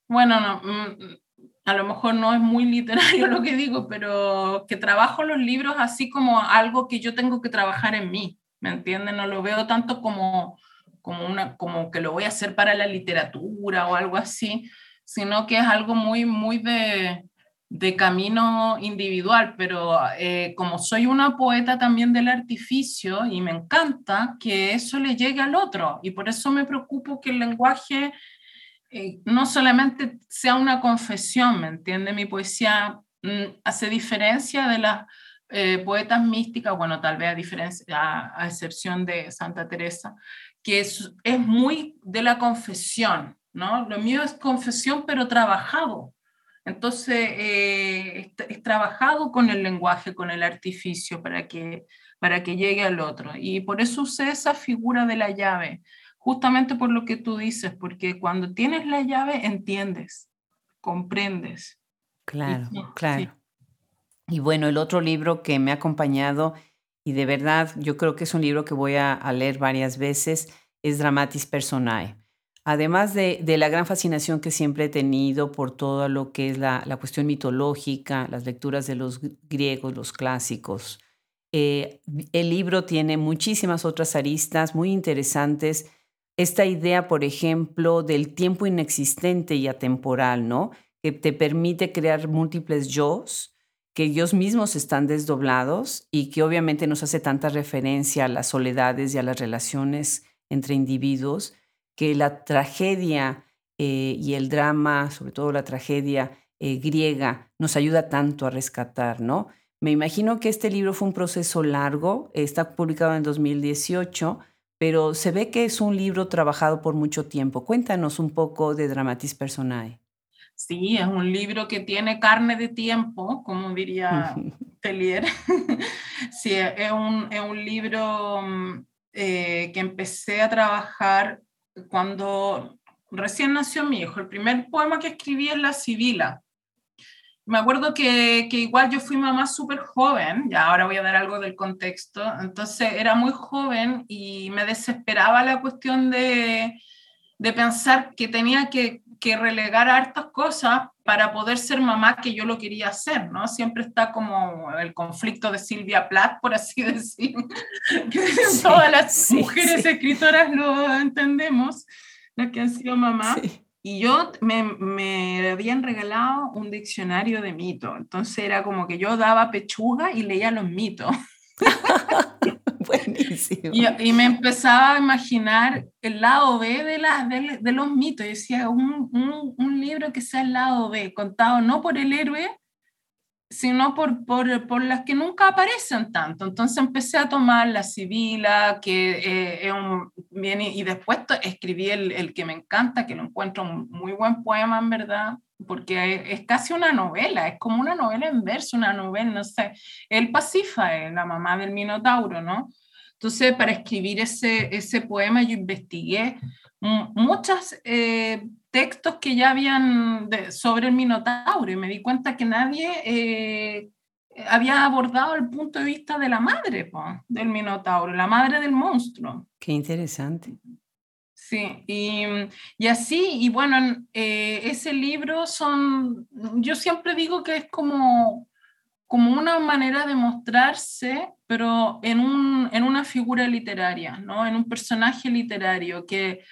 bueno, no, mm, a lo mejor no es muy literario lo que digo, pero que trabajo los libros así como algo que yo tengo que trabajar en mí, ¿me entienden? No lo veo tanto como, como, una, como que lo voy a hacer para la literatura o algo así, sino que es algo muy, muy de, de camino individual, pero eh, como soy una poeta también del artificio y me encanta que eso le llegue al otro y por eso me preocupo que el lenguaje eh, no solamente sea una confesión, ¿me entiende? Mi poesía mm, hace diferencia de las eh, poetas místicas, bueno, tal vez a, diferencia, a, excepción de Santa Teresa, que es, es muy de la confesión, ¿no? Lo mío es confesión, pero trabajado entonces, eh, es, trabajado con el lenguaje, con el artificio para que, para que llegue al otro. Y por eso usé esa figura de la llave, justamente por lo que tú dices, porque cuando tienes la llave entiendes, comprendes. Claro, claro. Y bueno, el otro libro que me ha acompañado, y de verdad yo creo que es un libro que voy a, a leer varias veces, es Dramatis Personae. Además de, la gran fascinación que siempre he tenido por todo lo que es la, cuestión mitológica, las lecturas de los griegos, los clásicos, eh, el libro tiene muchísimas otras aristas muy interesantes. Esta idea, por ejemplo, del tiempo inexistente y atemporal, ¿no? Que te permite crear múltiples yo's, que ellos mismos están desdoblados y que obviamente nos hace tanta referencia a las soledades y a las relaciones entre individuos, que la tragedia eh, y el drama, sobre todo la tragedia eh, griega, nos ayuda tanto a rescatar, ¿no? Me imagino que este libro fue un proceso largo, está publicado en 2018, pero se ve que es un libro trabajado por mucho tiempo. Cuéntanos un poco de Dramatis Personae. Sí, es un libro que tiene carne de tiempo, como diría Tellier. sí, es un, es un libro mm, eh, que empecé a trabajar cuando recién nació mi hijo. El primer poema que escribí es La Sibila. Me acuerdo que, que igual yo fui mamá súper joven, ya ahora voy a dar algo del contexto, entonces era muy joven y me desesperaba la cuestión de, de pensar que tenía que, que relegar hartas cosas para poder ser mamá que yo lo quería hacer, ¿no? Siempre está como el conflicto de Silvia Plath, por así decir, que todas las mujeres escritoras lo entendemos, las que han sido mamá. Y yo me, me habían regalado un diccionario de mitos, entonces era como que yo daba pechuga y leía los mitos. Y, me empezaba a imaginar el lado B de, la, de, los mitos. Y decía, un, un, libro que sea el lado B, contado no por el héroe, sino por, por, por, las que nunca aparecen tanto. Entonces empecé a tomar La Sibila, que eh, es y después escribí el, el, que me encanta, que lo encuentro un muy buen poema, en verdad, porque es, casi una novela, es como una novela en verso, una novela, no sé. El Pasífae, la mamá del Minotauro, ¿no? Entonces, para escribir ese, ese poema, yo investigué muchos eh, textos que ya habían sobre el Minotauro y me di cuenta que nadie eh, había abordado el punto de vista de la madre del Minotauro, la madre del monstruo. Qué interesante. Sí, y, y, así, y bueno, eh, ese libro son, yo siempre digo que es como, como una manera de mostrarse, pero en, un, en una figura literaria, ¿no? en un personaje literario que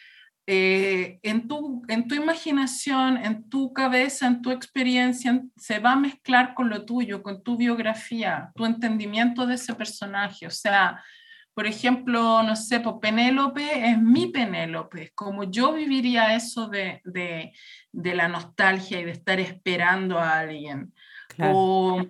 eh, en, tu, en tu imaginación, en tu cabeza, en tu experiencia, se va a mezclar con lo tuyo, con tu biografía, tu entendimiento de ese personaje. O sea, por ejemplo, no sé, pues Penélope es mi Penélope, como yo viviría eso de, de, de, la nostalgia y de estar esperando a alguien. O,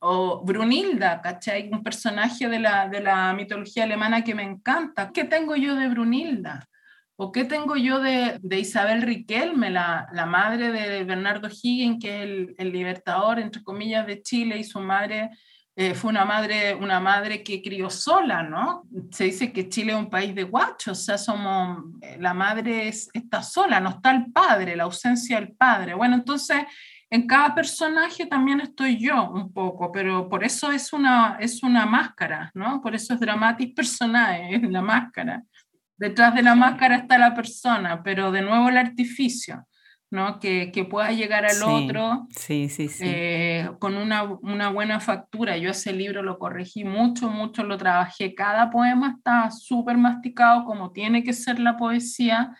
o, Brunilda, ¿cachai? Un personaje de la, de la mitología alemana que me encanta. ¿Qué tengo yo de Brunilda? ¿O qué tengo yo de, de Isabel Riquelme, la, la, madre de Bernardo Higgins, que es el, el libertador, entre comillas, de Chile, y su madre eh, fue una madre, una madre que crió sola, ¿no? Se dice que Chile es un país de guachos, o sea, somos, eh, la madre está sola, no está el padre, la ausencia del padre. Bueno, entonces, en cada personaje también estoy yo un poco, pero por eso es una, es una máscara, ¿no? Por eso es dramatis personae, es la máscara. Detrás de la máscara está la persona, pero de nuevo el artificio. ¿No? Que, que pueda llegar al otro sí, sí, eh, con una, una, buena factura. Yo ese libro lo corregí mucho, mucho, lo trabajé. Cada poema está súper masticado como tiene que ser la poesía.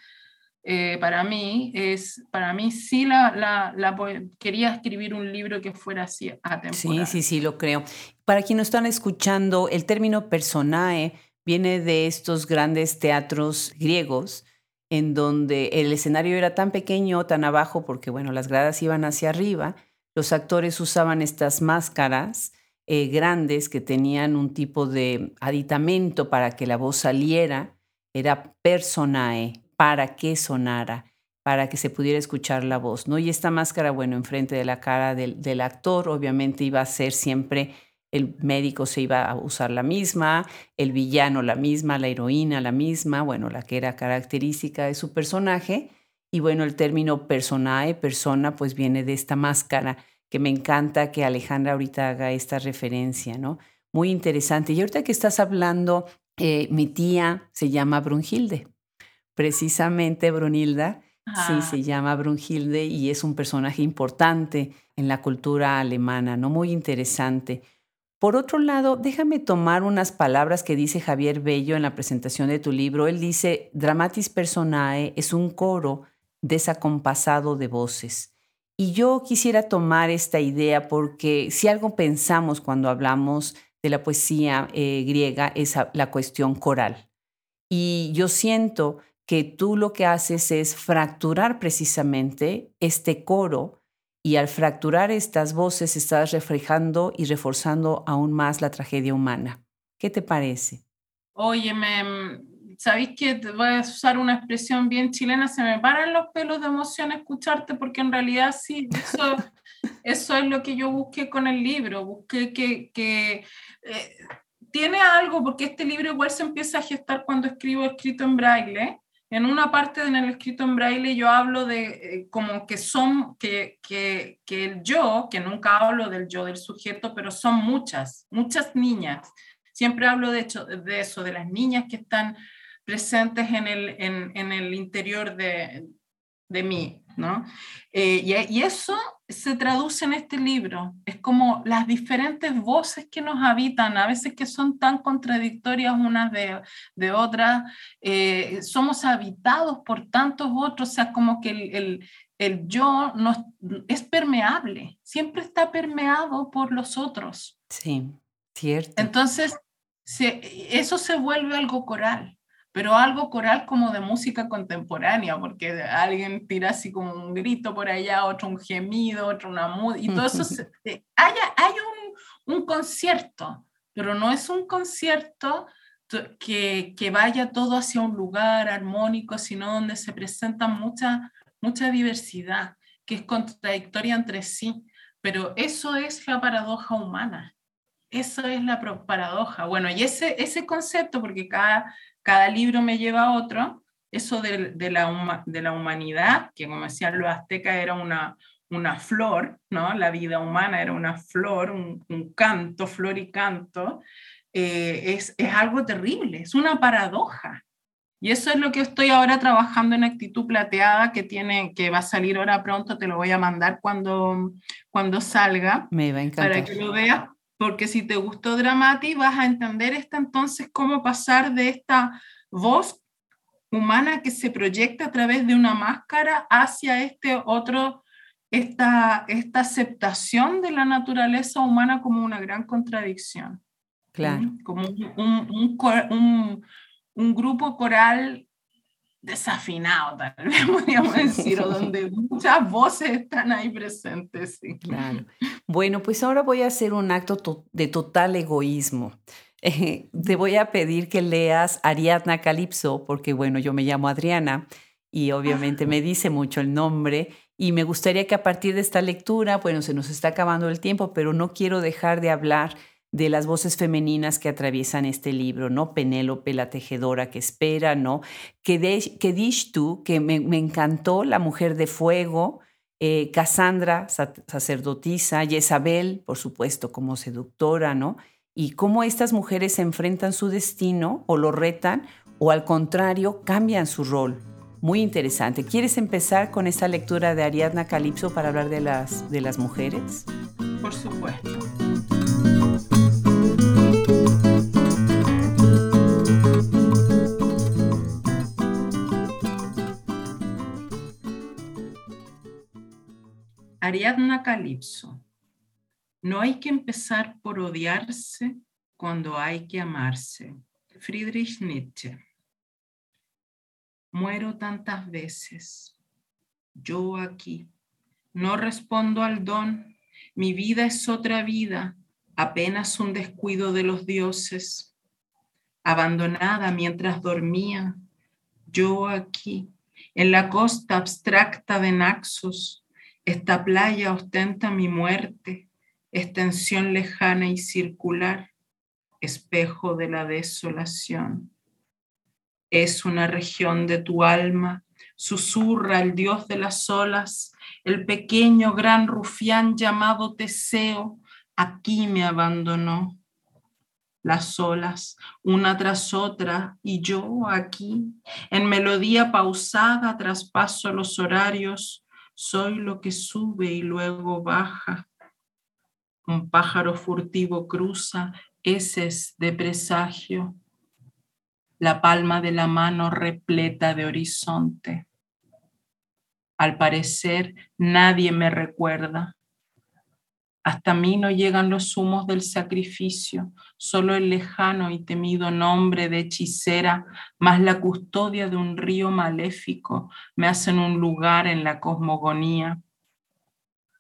Eh, para mí, es, para mí sí la, la, la, quería escribir un libro que fuera así atemporal. Sí, sí, sí, lo creo. Para quienes están escuchando, el término personae viene de estos grandes teatros griegos en donde el escenario era tan pequeño, tan abajo, porque bueno, las gradas iban hacia arriba, los actores usaban estas máscaras eh, grandes que tenían un tipo de aditamento para que la voz saliera, era personae, para que sonara, para que se pudiera escuchar la voz, ¿no? Y esta máscara, bueno, enfrente de la cara del, del actor, obviamente iba a ser siempre el médico se iba a usar la misma, el villano la misma, la heroína la misma, bueno, la que era característica de su personaje. Y bueno, el término personae, persona, pues viene de esta máscara, que me encanta que Alejandra ahorita haga esta referencia, ¿no? Muy interesante. Y ahorita que estás hablando, eh, mi tía se llama Brunhilde. Precisamente, Brunilda, sí, se llama Brunhilde y es un personaje importante en la cultura alemana, ¿no? Muy interesante. Por otro lado, déjame tomar unas palabras que dice Javier Bello en la presentación de tu libro. Él dice, Dramatis Personae es un coro desacompasado de voces. Y yo quisiera tomar esta idea porque si algo pensamos cuando hablamos de la poesía eh, griega es la cuestión coral. Y yo siento que tú lo que haces es fracturar precisamente este coro y al fracturar estas voces estás reflejando y reforzando aún más la tragedia humana. ¿Qué te parece? Oye, ¿sabéis que voy a usar una expresión bien chilena? Se me paran los pelos de emoción escucharte porque en realidad sí, eso, eso es lo que yo busqué con el libro. Busqué que, que eh, tiene algo, porque este libro igual se empieza a gestar cuando escribo escrito en braille. En una parte en el escrito en braille yo hablo de eh, como que son, que, que, que el yo, que nunca hablo del yo del sujeto, pero son muchas, muchas niñas. Siempre hablo de, hecho, de eso, de las niñas que están presentes en el, en, en el interior de, de mí, ¿no? Eh, y, y, eso se traduce en este libro. Es como las diferentes voces que nos habitan, a veces que son tan contradictorias unas de, de otras. Eh, somos habitados por tantos otros, o sea, como que el, el, el yo nos, es permeable, siempre está permeado por los otros. Sí, cierto. Entonces, se, eso se vuelve algo coral pero algo coral como de música contemporánea, porque alguien tira así como un grito por allá, otro un gemido, otro una música, y todo eso, se, hay, hay un, un, concierto, pero no es un concierto que, que, vaya todo hacia un lugar armónico, sino donde se presenta mucha, mucha diversidad, que es contradictoria entre sí, pero eso es la paradoja humana. Eso es la paradoja. Bueno, y ese, ese concepto, porque cada, cada libro me lleva a otro, eso de, de, la, de la humanidad, que como decían los aztecas era una, una flor, ¿no? La vida humana era una flor, un, un canto, flor y canto, eh, es, es algo terrible, es una paradoja. Y eso es lo que estoy ahora trabajando en Actitud Plateada, que, tiene, que va a salir ahora pronto, te lo voy a mandar cuando, cuando salga. Me va a encantar. Para que lo veas, porque si te gustó Dramati, vas a entender esta entonces cómo pasar de esta voz humana que se proyecta a través de una máscara hacia este otro, esta, esta aceptación de la naturaleza humana como una gran contradicción. Claro. Como un, un, un, un grupo coral desafinado, tal vez podríamos decir, o donde muchas voces están ahí presentes. Sí. Claro. Bueno, pues ahora voy a hacer un acto to de total egoísmo. Eh, te voy a pedir que leas Ariadna Calipso, porque bueno, yo me llamo Adriana y obviamente me dice mucho el nombre y me gustaría que a partir de esta lectura, bueno, se nos está acabando el tiempo, pero no quiero dejar de hablar de las voces femeninas que atraviesan este libro, ¿no? Penélope, la tejedora que espera, ¿no? Kedishtu, que me, me encantó, la mujer de fuego, eh, Cassandra, sacerdotisa, Jezabel, por supuesto, como seductora, ¿no? Y cómo estas mujeres enfrentan su destino o lo retan o al contrario cambian su rol. Muy interesante. ¿Quieres empezar con esta lectura de Ariadna Calipso para hablar de las, de las mujeres? Por supuesto. Ariadna Calipso. No hay que empezar por odiarse cuando hay que amarse. Friedrich Nietzsche. Muero tantas veces. Yo aquí. No respondo al don. Mi vida es otra vida, apenas un descuido de los dioses. Abandonada mientras dormía. Yo aquí, en la costa abstracta de Naxos, esta playa ostenta mi muerte, extensión lejana y circular, espejo de la desolación. Es una región de tu alma, susurra el dios de las olas, el pequeño gran rufián llamado Teseo, aquí me abandonó. las olas, una tras otra, y yo aquí, en melodía pausada, traspaso los horarios, soy lo que sube y luego baja. Un pájaro furtivo cruza heces de presagio, la palma de la mano repleta de horizonte. Al parecer, nadie me recuerda hasta mí no llegan los humos del sacrificio, solo el lejano y temido nombre de hechicera, más la custodia de un río maléfico, me hacen un lugar en la cosmogonía.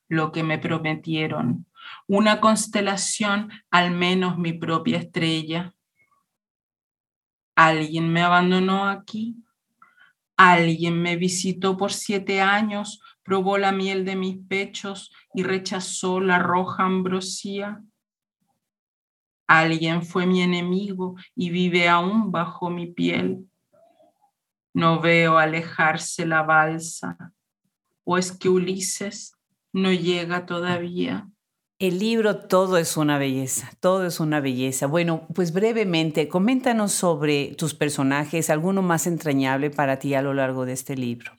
Lo que me prometieron, una constelación, al menos mi propia estrella. Alguien me abandonó aquí, alguien me visitó por siete años, probó la miel de mis pechos y rechazó la roja ambrosía. Alguien fue mi enemigo y vive aún bajo mi piel. No veo alejarse la balsa, o es que Ulises no llega todavía. El libro todo es una belleza, todo es una belleza. Bueno, pues brevemente, coméntanos sobre tus personajes, alguno más entrañable para ti a lo largo de este libro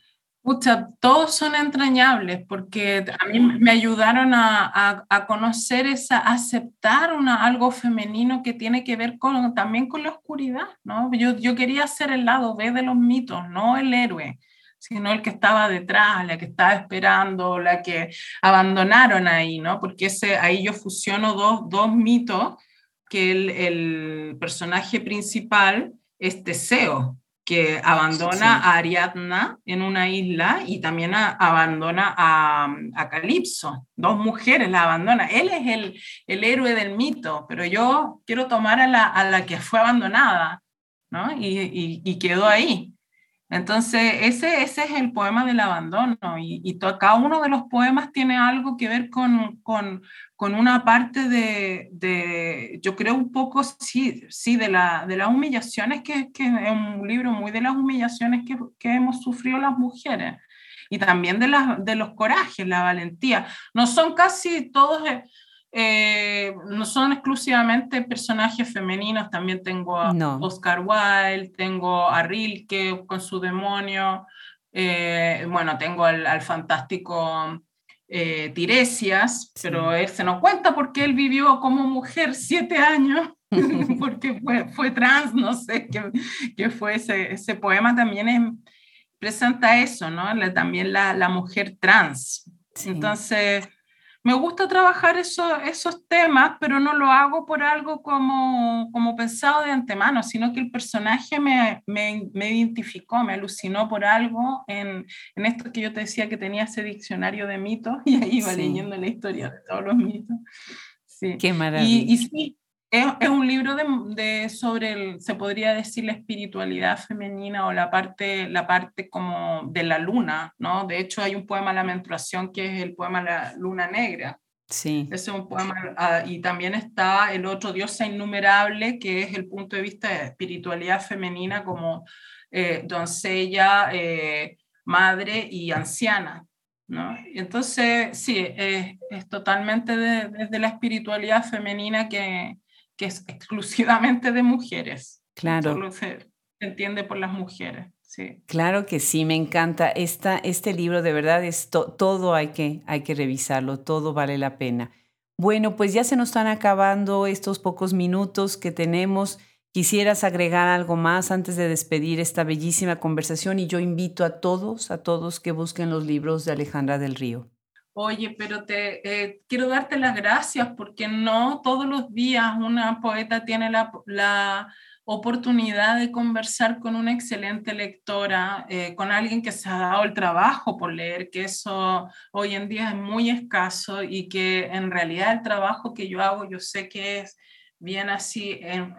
todos son entrañables porque a mí me ayudaron a, conocer, esa, a aceptar una, algo femenino que tiene que ver con, también con la oscuridad, ¿no? Yo, yo quería ser el lado B de los mitos, no el héroe, sino el que estaba detrás, la que estaba esperando, la que abandonaron ahí, ¿no? Porque ese, ahí yo fusiono dos, dos mitos, que el, el personaje principal es Teseo, que abandona a Ariadna en una isla y también abandona a, a Calipso. Dos mujeres la abandona. Él es el, el héroe del mito, pero yo quiero tomar a la, a la que fue abandonada, ¿no? Y, y, y quedó ahí. Entonces, ese, ese es el poema del abandono y, y cada uno de los poemas tiene algo que ver con, con, con una parte de, de, yo creo un poco, sí, sí de, la, de las humillaciones, que, que, es un libro muy de las humillaciones que, que hemos sufrido las mujeres y también de, las, de los corajes, la valentía. No son casi todos eh, eh, no son exclusivamente personajes femeninos, también tengo a Oscar Wilde, tengo a Rilke con su demonio, eh, bueno, tengo al, fantástico eh, Tiresias, pero él se nos cuenta porque él vivió como mujer siete años, porque fue, fue, trans, no sé qué, fue ese, ese, poema también presenta eso, ¿no? también la, la mujer trans. Entonces me gusta trabajar eso, esos temas, pero no lo hago por algo como, como pensado de antemano, sino que el personaje me, me, me identificó, me alucinó por algo en, en, esto que yo te decía que tenía ese diccionario de mitos y ahí iba leyendo la historia de todos los mitos. Sí. Qué maravilla. Y, y sí, es, un libro de, sobre, el, se podría decir, la espiritualidad femenina o la parte, la parte como de la luna, ¿no? De hecho, hay un poema, La menstruación, que es el poema La luna negra. Sí. Ese es un poema, ah, y también está el otro diosa innumerable, que es el punto de vista de espiritualidad femenina como eh, doncella, eh, madre y anciana. ¿no? Entonces, sí, es totalmente desde la espiritualidad femenina que, que es exclusivamente de mujeres. Claro. Solo se entiende por las mujeres. Sí. Claro que sí, me encanta. Esta, este libro de verdad es todo hay que, hay que revisarlo, todo vale la pena. Bueno, pues ya se nos están acabando estos pocos minutos que tenemos. ¿Quisieras agregar algo más antes de despedir esta bellísima conversación? Y yo invito a todos, a todos que busquen los libros de Alejandra del Río. Oye, pero te eh, quiero darte las gracias porque no todos los días una poeta tiene la, la oportunidad de conversar con una excelente lectora, eh, con alguien que se ha dado el trabajo por leer, que eso hoy en día es muy escaso y que en realidad el trabajo que yo hago yo sé que es bien así, en,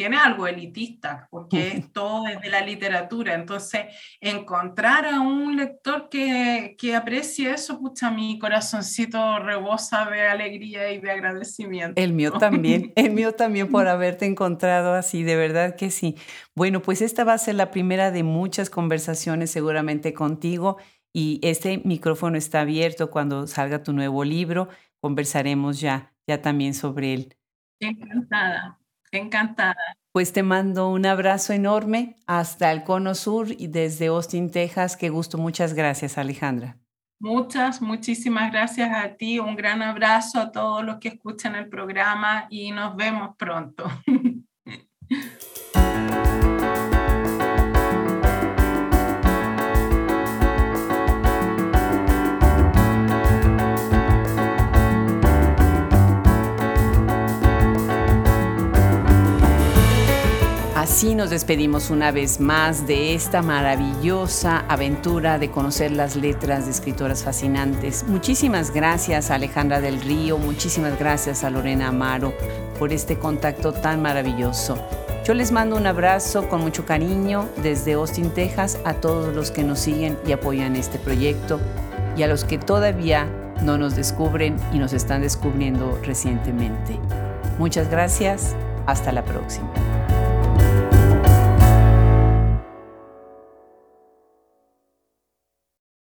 tiene algo elitista, porque es todo desde la literatura. Entonces, encontrar a un lector que, que aprecie eso, pucha, mi corazoncito rebosa de alegría y de agradecimiento. El mío también, el mío también por haberte encontrado así, de verdad que sí. Bueno, pues esta va a ser la primera de muchas conversaciones seguramente contigo y este micrófono está abierto cuando salga tu nuevo libro. Conversaremos ya, ya también sobre él. Encantada. Encantada. Pues te mando un abrazo enorme hasta el Cono Sur y desde Austin, Texas. Qué gusto. Muchas gracias, Alejandra. Muchas, muchísimas gracias a ti. Un gran abrazo a todos los que escuchan el programa y nos vemos pronto. Así nos despedimos una vez más de esta maravillosa aventura de conocer las letras de escritoras fascinantes. Muchísimas gracias a Alejandra del Río, muchísimas gracias a Lorena Amaro por este contacto tan maravilloso. Yo les mando un abrazo con mucho cariño desde Austin, Texas, a todos los que nos siguen y apoyan este proyecto y a los que todavía no nos descubren y nos están descubriendo recientemente. Muchas gracias, hasta la próxima.